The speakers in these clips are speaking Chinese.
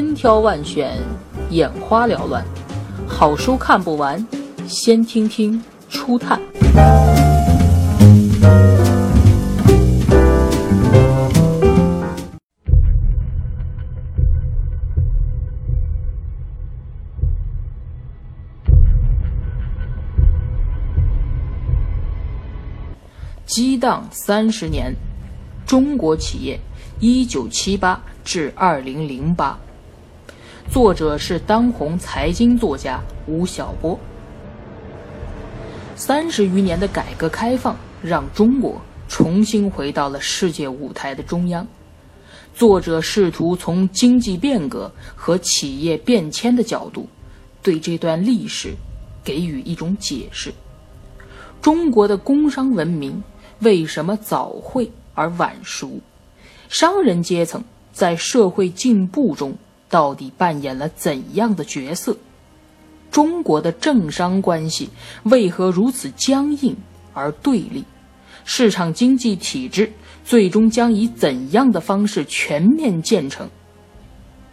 千挑万选，眼花缭乱，好书看不完，先听听初探。激荡三十年，中国企业一九七八至二零零八，作者是当红财经作家吴晓波。三十余年的改革开放，让中国重新回到了世界舞台的中央。作者试图从经济变革和企业变迁的角度，对这段历史给予一种解释。中国的工商文明。为什么早会而晚熟？商人阶层在社会进步中到底扮演了怎样的角色？中国的政商关系为何如此僵硬而对立？市场经济体制最终将以怎样的方式全面建成？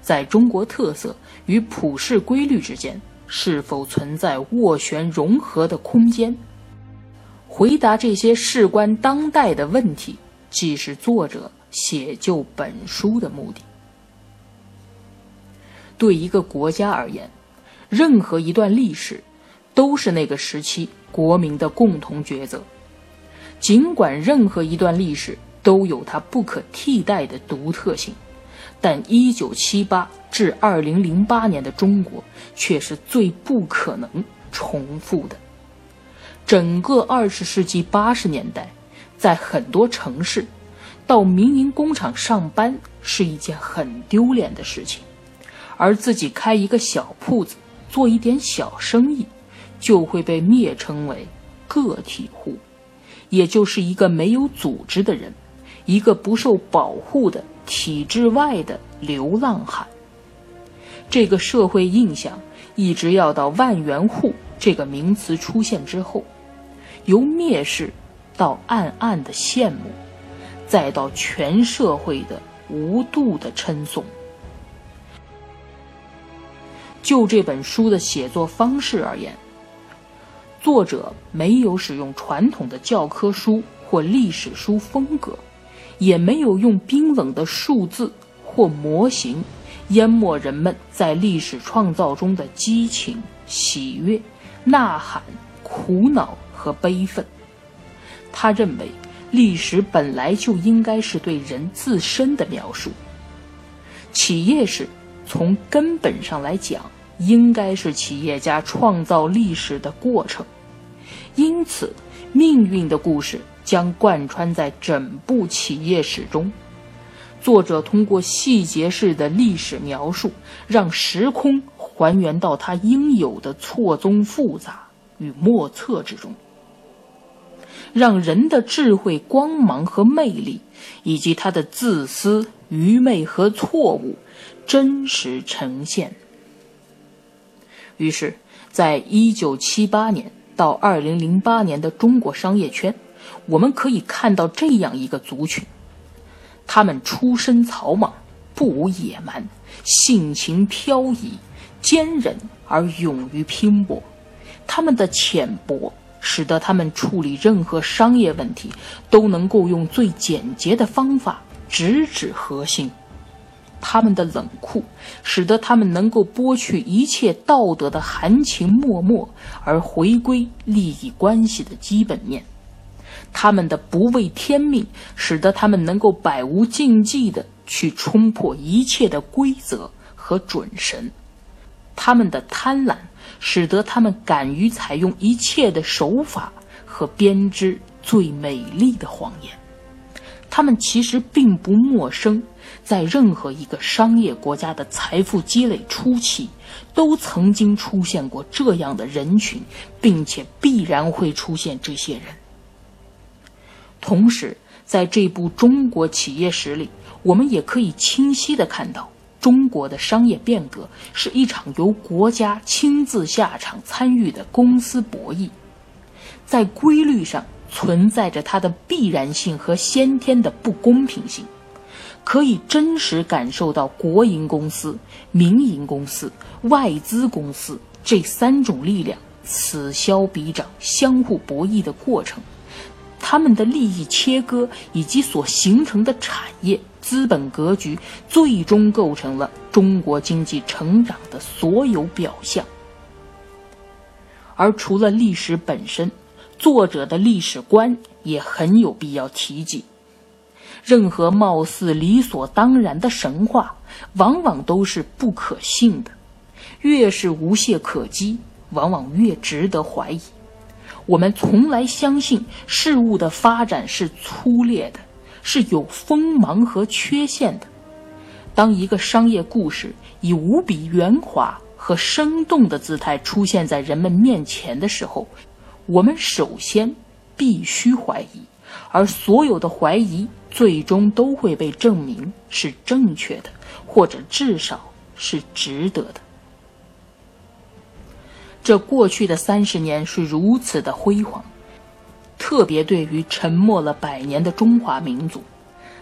在中国特色与普世规律之间，是否存在斡旋融合的空间？回答这些事关当代的问题，既是作者写就本书的目的。对一个国家而言，任何一段历史都是那个时期国民的共同抉择。尽管任何一段历史都有它不可替代的独特性，但1978至2008年的中国却是最不可能重复的。整个二十世纪八十年代，在很多城市，到民营工厂上班是一件很丢脸的事情，而自己开一个小铺子，做一点小生意，就会被蔑称为个体户，也就是一个没有组织的人，一个不受保护的体制外的流浪汉。这个社会印象一直要到万元户这个名词出现之后。由蔑视到暗暗的羡慕，再到全社会的无度的称颂。就这本书的写作方式而言，作者没有使用传统的教科书或历史书风格，也没有用冰冷的数字或模型淹没人们在历史创造中的激情、喜悦、呐喊、苦恼。和悲愤。他认为，历史本来就应该是对人自身的描述。企业史从根本上来讲，应该是企业家创造历史的过程。因此，命运的故事将贯穿在整部企业史中。作者通过细节式的历史描述，让时空还原到它应有的错综复杂与莫测之中。让人的智慧、光芒和魅力，以及他的自私、愚昧和错误，真实呈现。于是，在一九七八年到二零零八年的中国商业圈，我们可以看到这样一个族群：他们出身草莽，不无野蛮，性情飘逸，坚韧而勇于拼搏。他们的浅薄。使得他们处理任何商业问题都能够用最简洁的方法直指核心。他们的冷酷，使得他们能够剥去一切道德的含情脉脉，而回归利益关系的基本面。他们的不畏天命，使得他们能够百无禁忌地去冲破一切的规则和准绳。他们的贪婪。使得他们敢于采用一切的手法和编织最美丽的谎言。他们其实并不陌生，在任何一个商业国家的财富积累初期，都曾经出现过这样的人群，并且必然会出现这些人。同时，在这部中国企业史里，我们也可以清晰地看到。中国的商业变革是一场由国家亲自下场参与的公司博弈，在规律上存在着它的必然性和先天的不公平性。可以真实感受到国营公司、民营公司、外资公司这三种力量此消彼长、相互博弈的过程。他们的利益切割以及所形成的产业资本格局，最终构成了中国经济成长的所有表象。而除了历史本身，作者的历史观也很有必要提及。任何貌似理所当然的神话，往往都是不可信的；越是无懈可击，往往越值得怀疑。我们从来相信事物的发展是粗劣的，是有锋芒和缺陷的。当一个商业故事以无比圆滑和生动的姿态出现在人们面前的时候，我们首先必须怀疑，而所有的怀疑最终都会被证明是正确的，或者至少是值得的。这过去的三十年是如此的辉煌，特别对于沉默了百年的中华民族，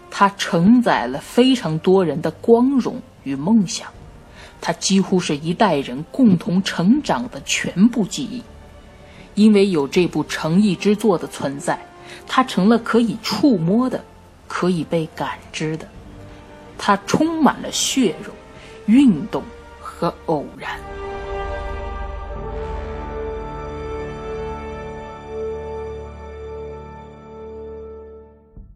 它承载了非常多人的光荣与梦想，它几乎是一代人共同成长的全部记忆。因为有这部诚意之作的存在，它成了可以触摸的，可以被感知的，它充满了血肉、运动和偶然。